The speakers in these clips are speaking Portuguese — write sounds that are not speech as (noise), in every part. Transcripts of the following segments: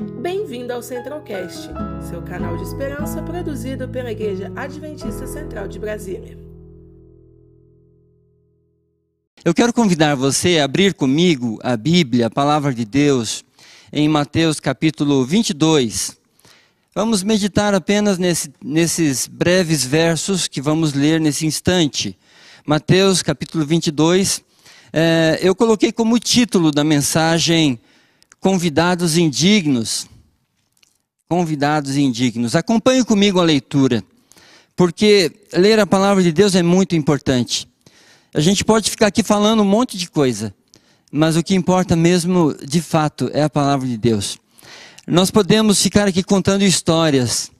Bem-vindo ao Centralcast, seu canal de esperança produzido pela Igreja Adventista Central de Brasília. Eu quero convidar você a abrir comigo a Bíblia, a palavra de Deus, em Mateus capítulo 22. Vamos meditar apenas nesse, nesses breves versos que vamos ler nesse instante. Mateus capítulo 22. É, eu coloquei como título da mensagem Convidados Indignos. Convidados Indignos. Acompanhe comigo a leitura, porque ler a palavra de Deus é muito importante. A gente pode ficar aqui falando um monte de coisa, mas o que importa mesmo, de fato, é a palavra de Deus. Nós podemos ficar aqui contando histórias,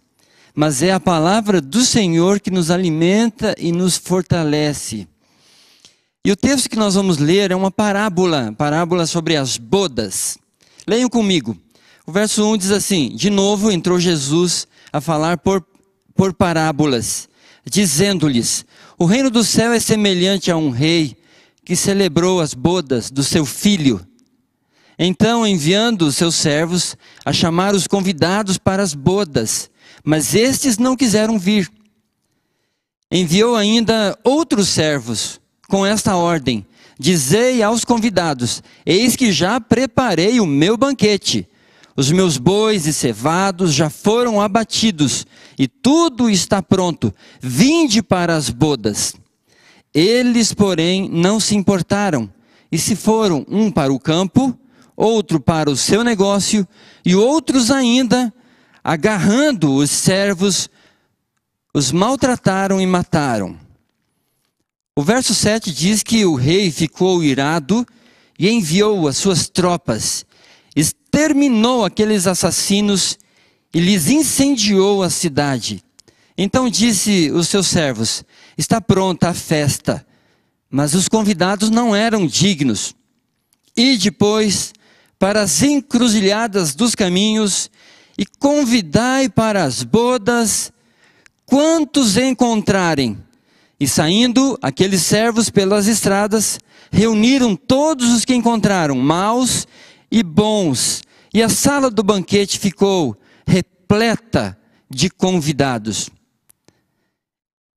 mas é a palavra do Senhor que nos alimenta e nos fortalece. E o texto que nós vamos ler é uma parábola, parábola sobre as bodas. Leiam comigo. O verso 1 diz assim: De novo entrou Jesus a falar por, por parábolas, dizendo-lhes: O reino do céu é semelhante a um rei que celebrou as bodas do seu filho então, enviando os seus servos a chamar os convidados para as bodas, mas estes não quiseram vir. Enviou ainda outros servos com esta ordem: Dizei aos convidados: Eis que já preparei o meu banquete. Os meus bois e cevados já foram abatidos, e tudo está pronto. Vinde para as bodas. Eles, porém, não se importaram, e se foram um para o campo, outro para o seu negócio, e outros ainda, agarrando os servos, os maltrataram e mataram. O verso 7 diz que o rei ficou irado e enviou as suas tropas, exterminou aqueles assassinos e lhes incendiou a cidade. Então disse os seus servos: Está pronta a festa. Mas os convidados não eram dignos. E depois para as encruzilhadas dos caminhos e convidai para as bodas quantos encontrarem. E saindo aqueles servos pelas estradas, reuniram todos os que encontraram, maus e bons, e a sala do banquete ficou repleta de convidados.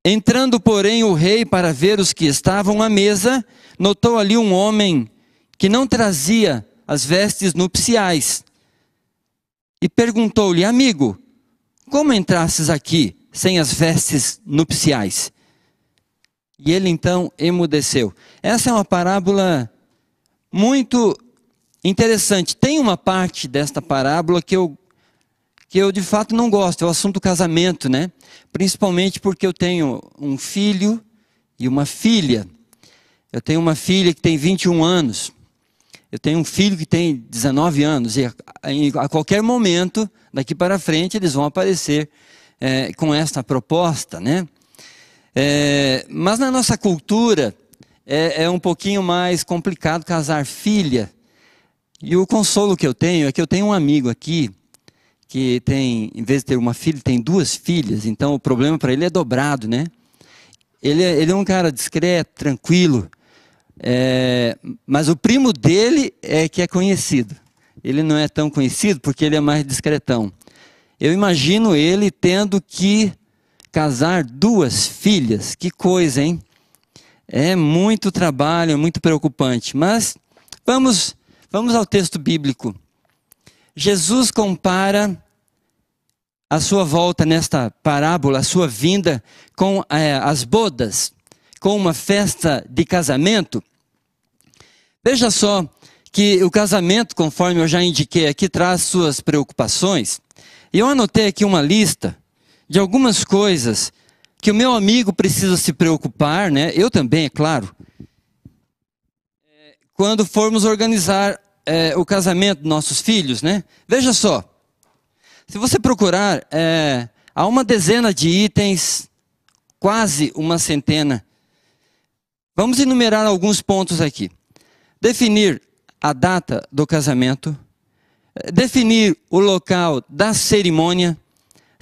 Entrando, porém, o rei para ver os que estavam à mesa, notou ali um homem que não trazia as vestes nupciais. E perguntou-lhe, amigo, como entrasses aqui sem as vestes nupciais? E ele então emudeceu. Essa é uma parábola muito interessante. Tem uma parte desta parábola que eu que eu de fato não gosto, é o assunto do casamento, né? Principalmente porque eu tenho um filho e uma filha. Eu tenho uma filha que tem 21 anos. Eu tenho um filho que tem 19 anos e a, qualquer momento, daqui para frente, eles vão aparecer é, com esta proposta, né? É, mas na nossa cultura é, é um pouquinho mais complicado casar filha. E o consolo que eu tenho é que eu tenho um amigo aqui que tem, em vez de ter uma filha, tem duas filhas. Então o problema para ele é dobrado, né? Ele é, ele é um cara discreto, tranquilo. É, mas o primo dele é que é conhecido. Ele não é tão conhecido porque ele é mais discretão. Eu imagino ele tendo que casar duas filhas. Que coisa, hein? É muito trabalho, é muito preocupante. Mas vamos, vamos ao texto bíblico. Jesus compara a sua volta nesta parábola, a sua vinda com é, as bodas com uma festa de casamento, veja só que o casamento, conforme eu já indiquei aqui, traz suas preocupações. E eu anotei aqui uma lista de algumas coisas que o meu amigo precisa se preocupar, né? Eu também, é claro. É, quando formos organizar é, o casamento dos nossos filhos, né? Veja só, se você procurar, é, há uma dezena de itens, quase uma centena Vamos enumerar alguns pontos aqui. Definir a data do casamento, definir o local da cerimônia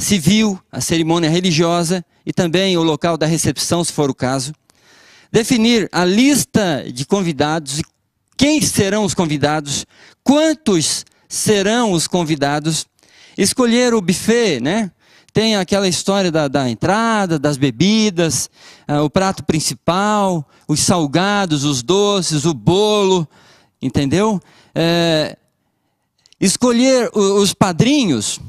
civil, a cerimônia religiosa e também o local da recepção, se for o caso. Definir a lista de convidados e quem serão os convidados, quantos serão os convidados. Escolher o buffet, né? Tem aquela história da, da entrada, das bebidas, uh, o prato principal, os salgados, os doces, o bolo, entendeu? É, escolher os padrinhos,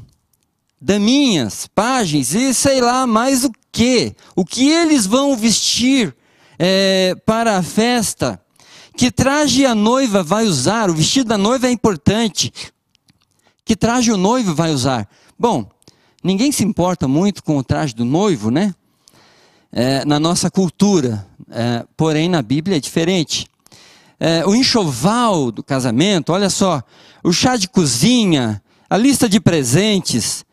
daminhas, páginas e sei lá mais o que. O que eles vão vestir é, para a festa. Que traje a noiva vai usar? O vestido da noiva é importante. Que traje o noivo vai usar? Bom, ninguém se importa muito com o traje do noivo, né? É, na nossa cultura, é, porém na Bíblia é diferente. É, o enxoval do casamento, olha só, o chá de cozinha, a lista de presentes,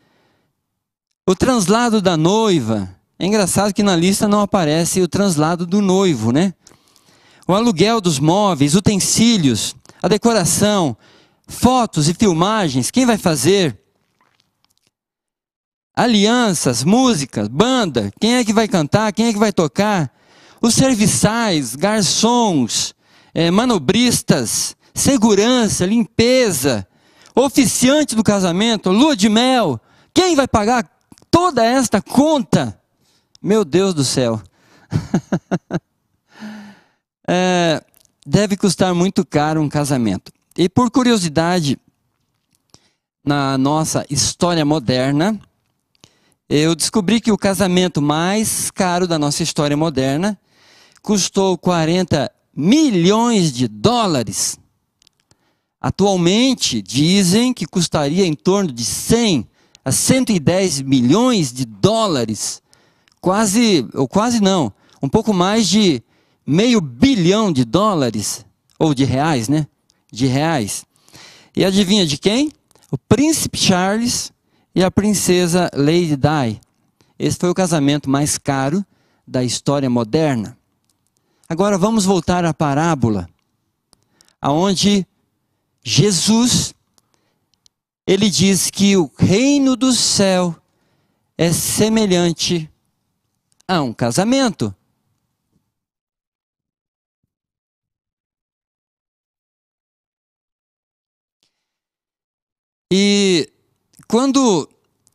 o translado da noiva. É engraçado que na lista não aparece o translado do noivo, né? O aluguel dos móveis, utensílios, a decoração, fotos e filmagens, quem vai fazer? Alianças, músicas, banda, quem é que vai cantar, quem é que vai tocar? Os serviçais, garçons, é, manobristas, segurança, limpeza, oficiante do casamento, lua de mel. Quem vai pagar toda esta conta? Meu Deus do céu. (laughs) é, deve custar muito caro um casamento. E por curiosidade, na nossa história moderna, eu descobri que o casamento mais caro da nossa história moderna custou 40 milhões de dólares. Atualmente, dizem que custaria em torno de 100 a 110 milhões de dólares. Quase, ou quase não, um pouco mais de meio bilhão de dólares, ou de reais, né? De reais. E adivinha de quem? O príncipe Charles e a princesa Lady Di. Esse foi o casamento mais caro da história moderna. Agora vamos voltar à parábola, aonde Jesus ele diz que o reino do céu é semelhante a um casamento. E quando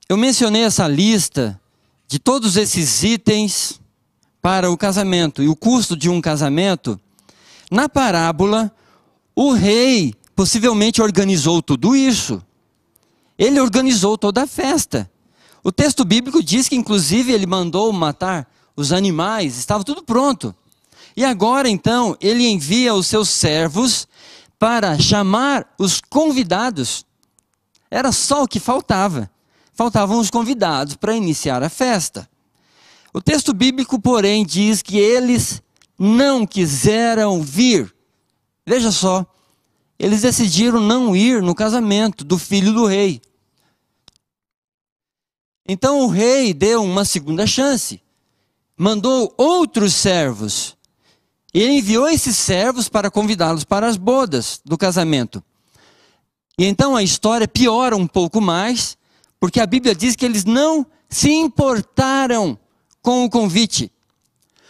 eu mencionei essa lista de todos esses itens para o casamento e o custo de um casamento, na parábola, o rei possivelmente organizou tudo isso. Ele organizou toda a festa. O texto bíblico diz que, inclusive, ele mandou matar os animais, estava tudo pronto. E agora, então, ele envia os seus servos para chamar os convidados. Era só o que faltava. Faltavam os convidados para iniciar a festa. O texto bíblico, porém, diz que eles não quiseram vir. Veja só, eles decidiram não ir no casamento do filho do rei. Então o rei deu uma segunda chance, mandou outros servos. Ele enviou esses servos para convidá-los para as bodas do casamento. E então a história piora um pouco mais, porque a Bíblia diz que eles não se importaram com o convite.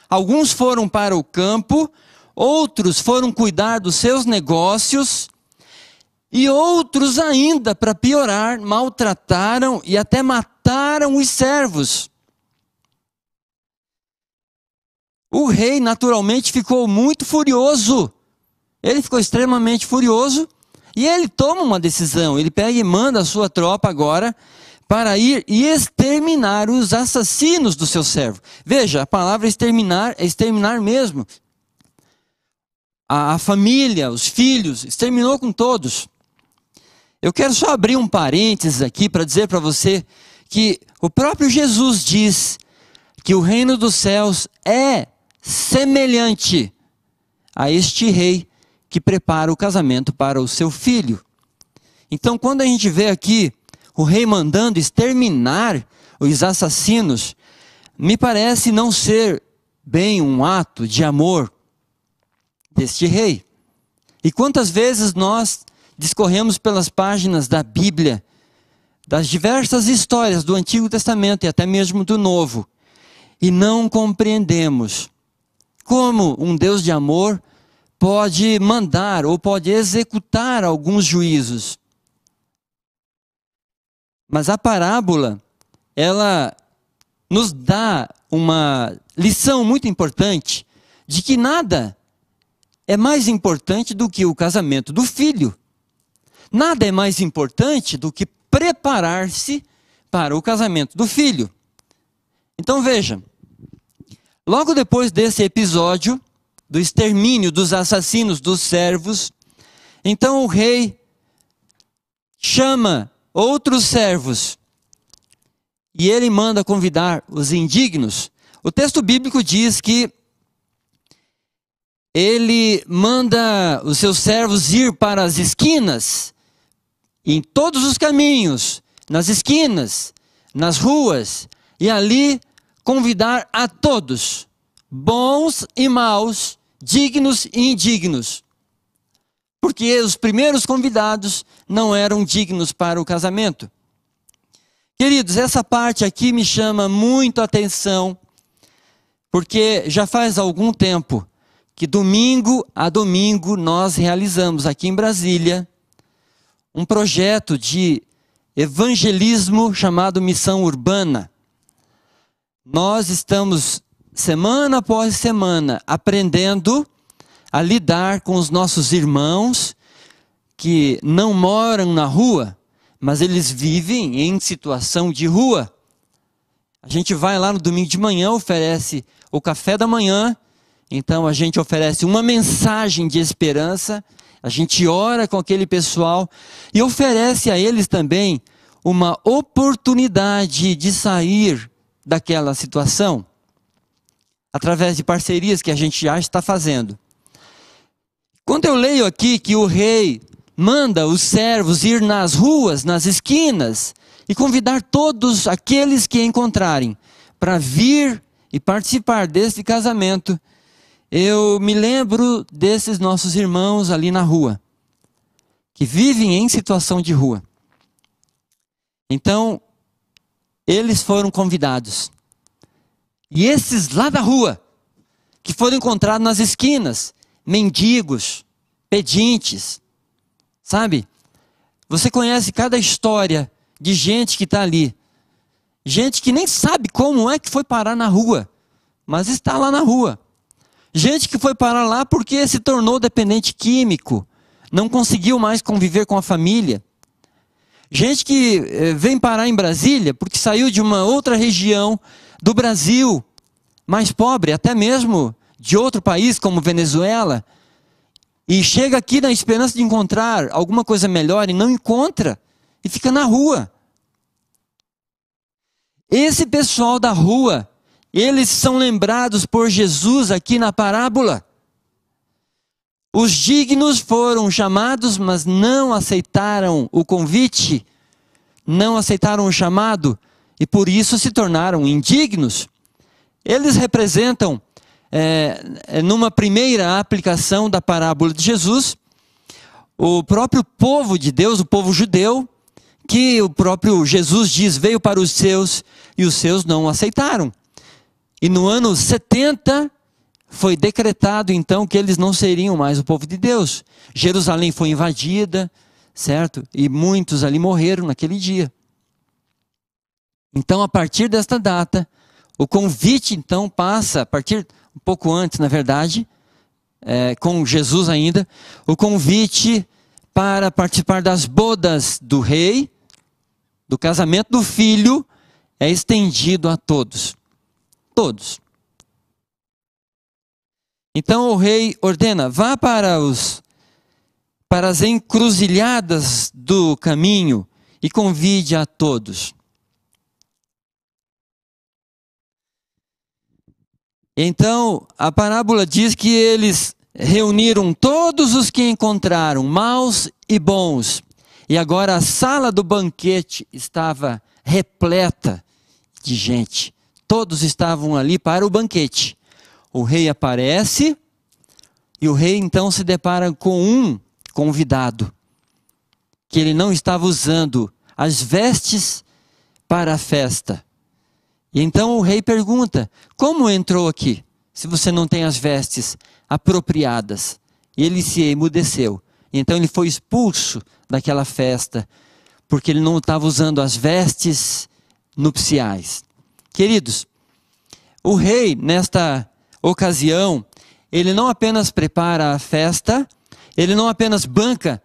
Alguns foram para o campo, outros foram cuidar dos seus negócios, e outros ainda, para piorar, maltrataram e até mataram os servos. O rei naturalmente ficou muito furioso. Ele ficou extremamente furioso e ele toma uma decisão. Ele pega e manda a sua tropa agora para ir e exterminar os assassinos do seu servo. Veja, a palavra exterminar é exterminar mesmo. A, a família, os filhos, exterminou com todos. Eu quero só abrir um parênteses aqui para dizer para você que o próprio Jesus diz que o reino dos céus é semelhante a este rei que prepara o casamento para o seu filho. Então, quando a gente vê aqui o rei mandando exterminar os assassinos, me parece não ser bem um ato de amor deste rei. E quantas vezes nós discorremos pelas páginas da Bíblia, das diversas histórias do Antigo Testamento e até mesmo do Novo, e não compreendemos como um Deus de amor pode mandar ou pode executar alguns juízos Mas a parábola, ela nos dá uma lição muito importante de que nada é mais importante do que o casamento do filho. Nada é mais importante do que preparar-se para o casamento do filho. Então veja, logo depois desse episódio do extermínio dos assassinos dos servos, então o rei chama outros servos e ele manda convidar os indignos. O texto bíblico diz que ele manda os seus servos ir para as esquinas, em todos os caminhos, nas esquinas, nas ruas, e ali convidar a todos, bons e maus, dignos e indignos. Porque os primeiros convidados não eram dignos para o casamento. Queridos, essa parte aqui me chama muito a atenção, porque já faz algum tempo que domingo a domingo nós realizamos aqui em Brasília um projeto de evangelismo chamado Missão Urbana. Nós estamos semana após semana aprendendo a lidar com os nossos irmãos que não moram na rua, mas eles vivem em situação de rua. A gente vai lá no domingo de manhã, oferece o café da manhã, então a gente oferece uma mensagem de esperança, a gente ora com aquele pessoal e oferece a eles também uma oportunidade de sair daquela situação, através de parcerias que a gente já está fazendo. Quando eu leio aqui que o rei manda os servos ir nas ruas, nas esquinas, e convidar todos aqueles que encontrarem para vir e participar deste casamento, eu me lembro desses nossos irmãos ali na rua, que vivem em situação de rua. Então, eles foram convidados. E esses lá da rua, que foram encontrados nas esquinas, mendigos, pedintes, Sabe? Você conhece cada história de gente que está ali. Gente que nem sabe como é que foi parar na rua, mas está lá na rua. Gente que foi parar lá porque se tornou dependente químico, não conseguiu mais conviver com a família. Gente que eh, vem parar em Brasília porque saiu de uma outra região do Brasil, mais pobre, até mesmo de outro país como Venezuela, e chega aqui na esperança de encontrar alguma coisa melhor e não encontra e fica na rua. Esse pessoal da rua, eles são lembrados por Jesus aqui na parábola. Os dignos foram chamados, mas não aceitaram o convite, não aceitaram o chamado e por isso se tornaram indignos. Eles representam é, é, numa primeira aplicação da parábola de Jesus, o próprio povo de Deus, o povo judeu, que o próprio Jesus diz veio para os seus e os seus não aceitaram. E no ano 70 foi decretado então que eles não seriam mais o povo de Deus. Jerusalém foi invadida, certo? E muitos ali morreram naquele dia. Então, a partir desta data, o convite então passa, a partir um pouco antes, na verdade, é, com Jesus ainda, o convite para participar das bodas do rei, do casamento do filho, é estendido a todos. Todos. Então o rei ordena: vá para os para as encruzilhadas do caminho e convide a todos. Então, a parábola diz que eles reuniram todos os que encontraram, maus e bons. E agora a sala do banquete estava repleta de gente. Todos estavam ali para o banquete. O rei aparece e o rei então se depara com um convidado que ele não estava usando as vestes para a festa. E então o rei pergunta: Como entrou aqui, se você não tem as vestes apropriadas? E ele se emudeceu. E então ele foi expulso daquela festa porque ele não estava usando as vestes nupciais. Queridos, o rei, nesta ocasião, ele não apenas prepara a festa, ele não apenas banca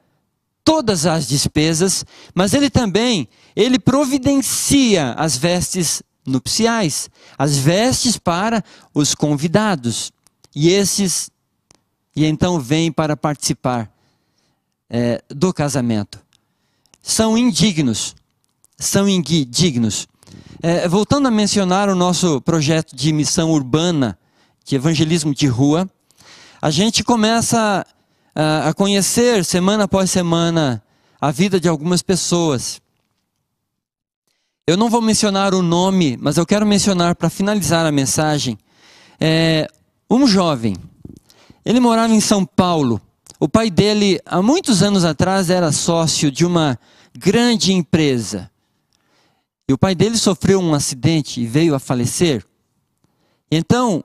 todas as despesas, mas ele também, ele providencia as vestes nupciais, as vestes para os convidados. E esses, e então vêm para participar é, do casamento. São indignos, são indignos. É, voltando a mencionar o nosso projeto de missão urbana, de evangelismo de rua, a gente começa a, a conhecer semana após semana a vida de algumas pessoas. Eu não vou mencionar o nome, mas eu quero mencionar para finalizar a mensagem. É, um jovem, ele morava em São Paulo. O pai dele, há muitos anos atrás, era sócio de uma grande empresa. E o pai dele sofreu um acidente e veio a falecer. Então,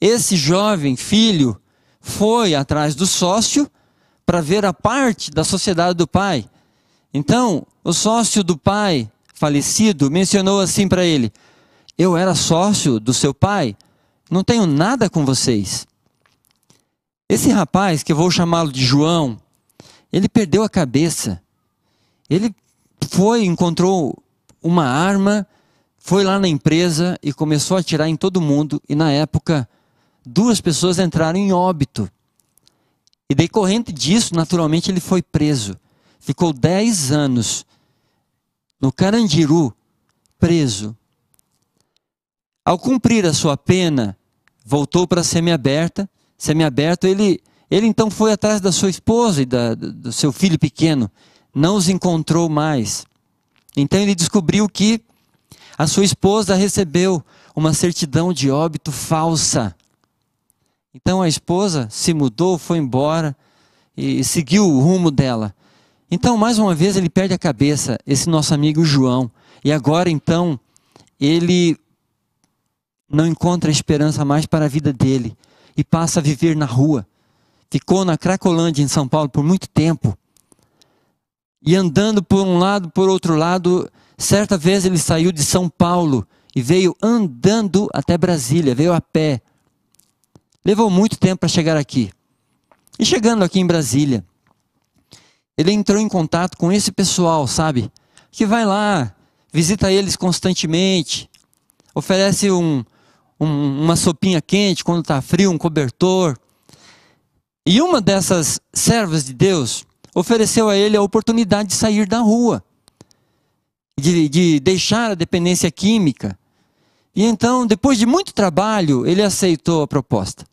esse jovem filho foi atrás do sócio para ver a parte da sociedade do pai. Então, o sócio do pai falecido mencionou assim para ele: Eu era sócio do seu pai, não tenho nada com vocês. Esse rapaz, que eu vou chamá-lo de João, ele perdeu a cabeça. Ele foi, encontrou uma arma, foi lá na empresa e começou a atirar em todo mundo. E na época, duas pessoas entraram em óbito. E decorrente disso, naturalmente, ele foi preso. Ficou dez anos no Carandiru, preso. Ao cumprir a sua pena, voltou para a semiaberta. Semiaberto, ele, ele então foi atrás da sua esposa e da, do seu filho pequeno. Não os encontrou mais. Então ele descobriu que a sua esposa recebeu uma certidão de óbito falsa. Então a esposa se mudou, foi embora e seguiu o rumo dela. Então, mais uma vez, ele perde a cabeça, esse nosso amigo João. E agora, então, ele não encontra esperança mais para a vida dele e passa a viver na rua. Ficou na Cracolândia, em São Paulo, por muito tempo. E andando por um lado, por outro lado, certa vez ele saiu de São Paulo e veio andando até Brasília, veio a pé. Levou muito tempo para chegar aqui. E chegando aqui em Brasília, ele entrou em contato com esse pessoal, sabe? Que vai lá, visita eles constantemente, oferece um, um, uma sopinha quente quando está frio, um cobertor. E uma dessas servas de Deus ofereceu a ele a oportunidade de sair da rua, de, de deixar a dependência química. E então, depois de muito trabalho, ele aceitou a proposta.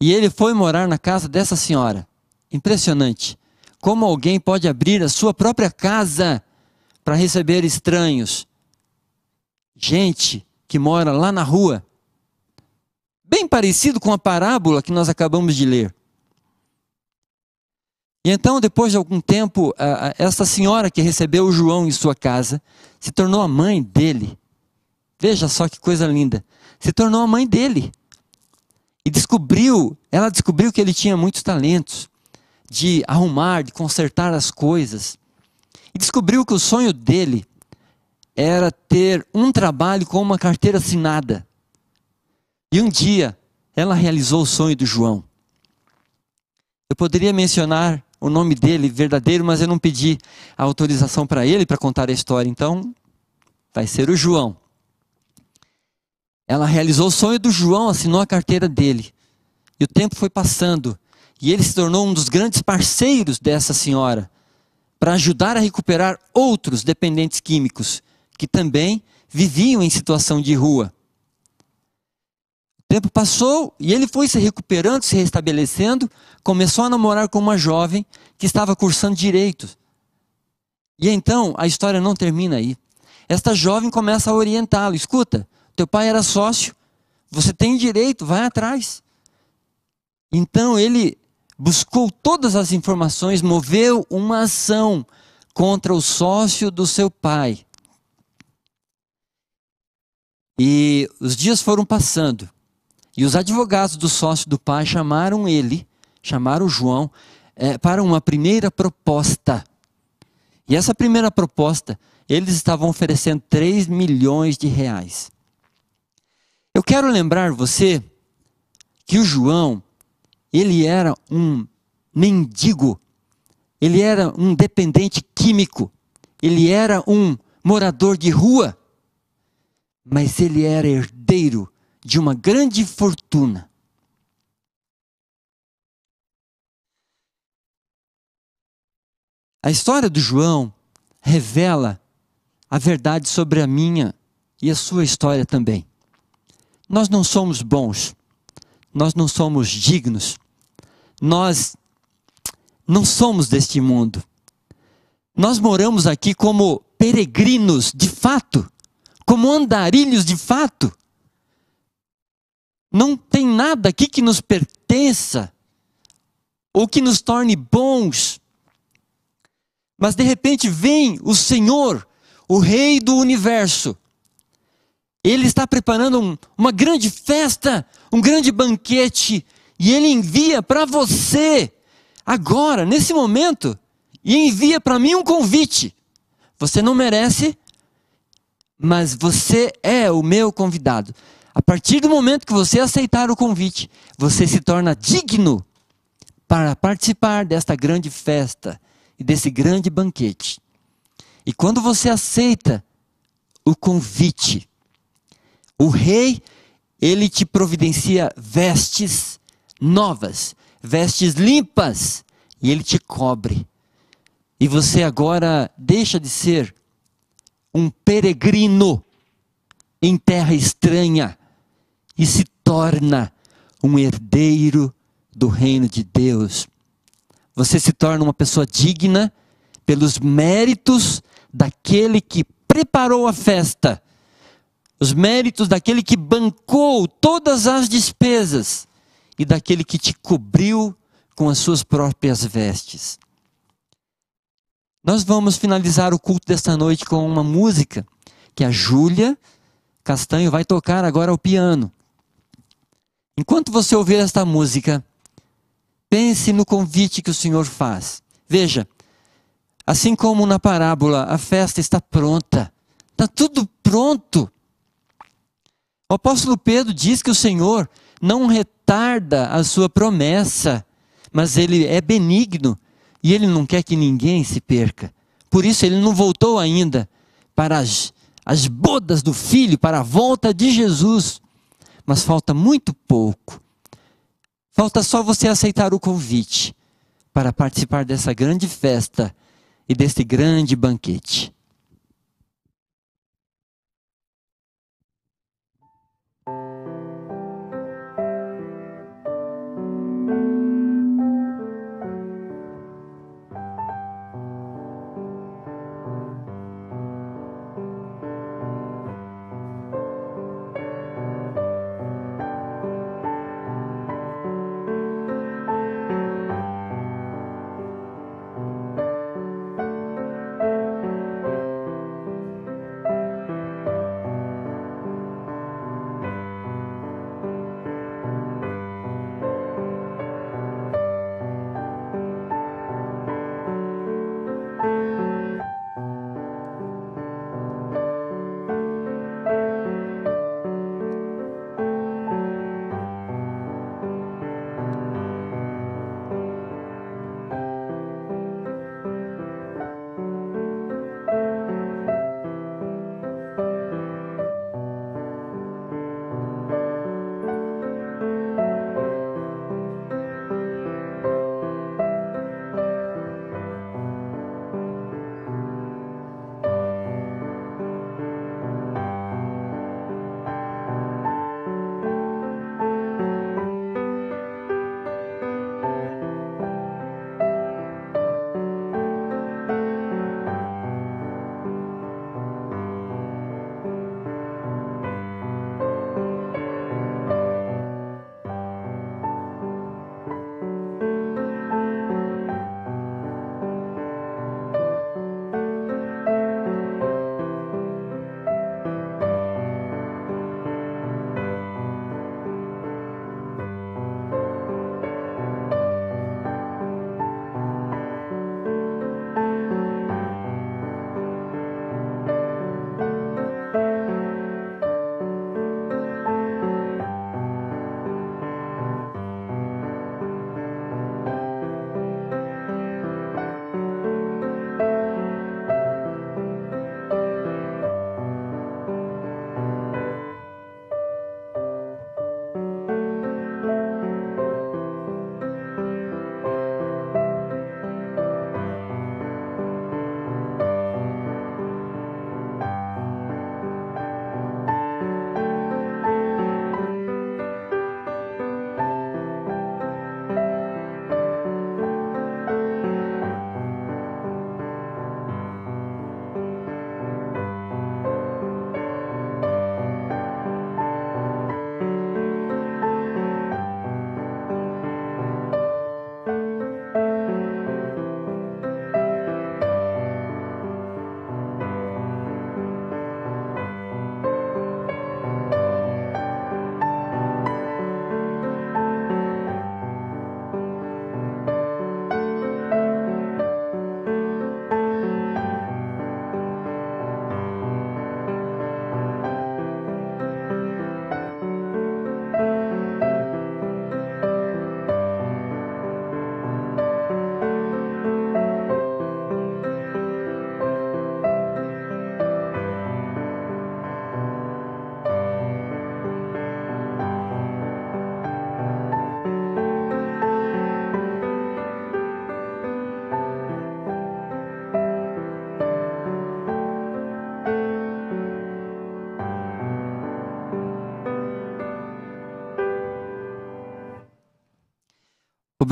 E ele foi morar na casa dessa senhora. Impressionante. Como alguém pode abrir a sua própria casa para receber estranhos? Gente que mora lá na rua. Bem parecido com a parábola que nós acabamos de ler. E então, depois de algum tempo, essa senhora que recebeu o João em sua casa se tornou a mãe dele. Veja só que coisa linda. Se tornou a mãe dele. E descobriu, ela descobriu que ele tinha muitos talentos de arrumar, de consertar as coisas. E descobriu que o sonho dele era ter um trabalho com uma carteira assinada. E um dia ela realizou o sonho do João. Eu poderia mencionar o nome dele verdadeiro, mas eu não pedi a autorização para ele para contar a história, então vai ser o João. Ela realizou o sonho do João, assinou a carteira dele. E o tempo foi passando. E ele se tornou um dos grandes parceiros dessa senhora para ajudar a recuperar outros dependentes químicos que também viviam em situação de rua. O tempo passou e ele foi se recuperando, se restabelecendo, começou a namorar com uma jovem que estava cursando direito. E então a história não termina aí. Esta jovem começa a orientá-lo: escuta, teu pai era sócio, você tem direito, vai atrás. Então ele buscou todas as informações, moveu uma ação contra o sócio do seu pai. E os dias foram passando. E os advogados do sócio do pai chamaram ele, chamaram João, é, para uma primeira proposta. E essa primeira proposta, eles estavam oferecendo 3 milhões de reais. Eu quero lembrar você que o João, ele era um mendigo, ele era um dependente químico, ele era um morador de rua, mas ele era herdeiro de uma grande fortuna. A história do João revela a verdade sobre a minha e a sua história também. Nós não somos bons, nós não somos dignos, nós não somos deste mundo. Nós moramos aqui como peregrinos de fato, como andarilhos de fato. Não tem nada aqui que nos pertença ou que nos torne bons. Mas de repente vem o Senhor, o Rei do universo. Ele está preparando um, uma grande festa, um grande banquete, e ele envia para você, agora, nesse momento, e envia para mim um convite. Você não merece, mas você é o meu convidado. A partir do momento que você aceitar o convite, você se torna digno para participar desta grande festa e desse grande banquete. E quando você aceita o convite, o rei, ele te providencia vestes novas, vestes limpas, e ele te cobre. E você agora deixa de ser um peregrino em terra estranha e se torna um herdeiro do reino de Deus. Você se torna uma pessoa digna pelos méritos daquele que preparou a festa, os méritos daquele que bancou todas as despesas e daquele que te cobriu com as suas próprias vestes. Nós vamos finalizar o culto desta noite com uma música que a Júlia Castanho vai tocar agora ao piano. Enquanto você ouvir esta música, pense no convite que o Senhor faz. Veja, assim como na parábola, a festa está pronta, está tudo pronto. O apóstolo Pedro diz que o Senhor não retarda a sua promessa, mas ele é benigno e ele não quer que ninguém se perca. Por isso ele não voltou ainda para as, as bodas do filho, para a volta de Jesus. Mas falta muito pouco. Falta só você aceitar o convite para participar dessa grande festa e deste grande banquete.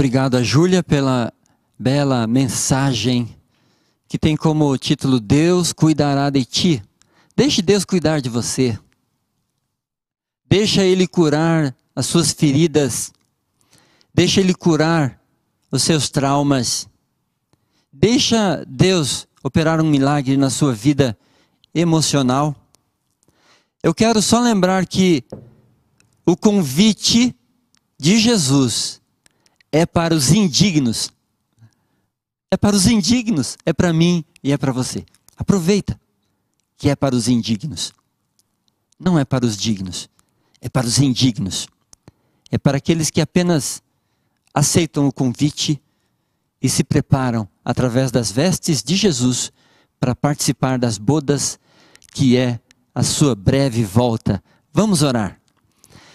Obrigado a Júlia pela bela mensagem que tem como título Deus cuidará de ti. Deixe Deus cuidar de você. Deixa Ele curar as suas feridas. Deixa Ele curar os seus traumas. Deixa Deus operar um milagre na sua vida emocional. Eu quero só lembrar que o convite de Jesus é para os indignos. É para os indignos, é para mim e é para você. Aproveita que é para os indignos. Não é para os dignos, é para os indignos. É para aqueles que apenas aceitam o convite e se preparam através das vestes de Jesus para participar das bodas que é a sua breve volta. Vamos orar.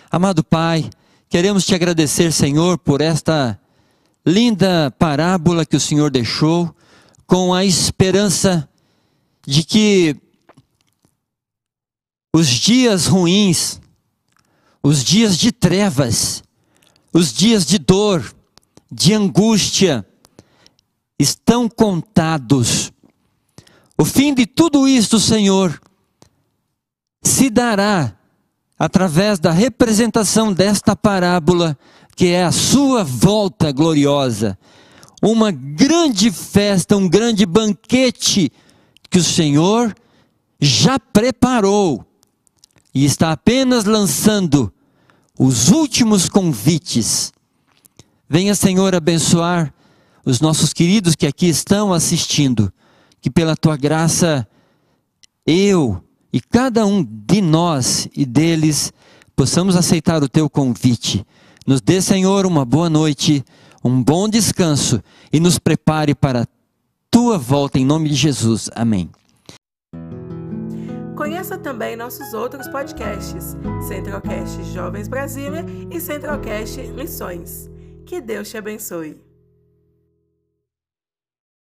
Amado Pai, queremos te agradecer, Senhor, por esta linda parábola que o Senhor deixou, com a esperança de que os dias ruins, os dias de trevas, os dias de dor, de angústia, estão contados. O fim de tudo isto, Senhor, se dará através da representação desta parábola, que é a sua volta gloriosa. Uma grande festa, um grande banquete que o Senhor já preparou e está apenas lançando os últimos convites. Venha, Senhor, abençoar os nossos queridos que aqui estão assistindo, que pela tua graça eu e cada um de nós e deles possamos aceitar o teu convite. Nos dê, Senhor, uma boa noite, um bom descanso e nos prepare para a tua volta em nome de Jesus. Amém. Conheça também nossos outros podcasts: Centralcast Jovens Brasília e Centralcast Missões. Que Deus te abençoe.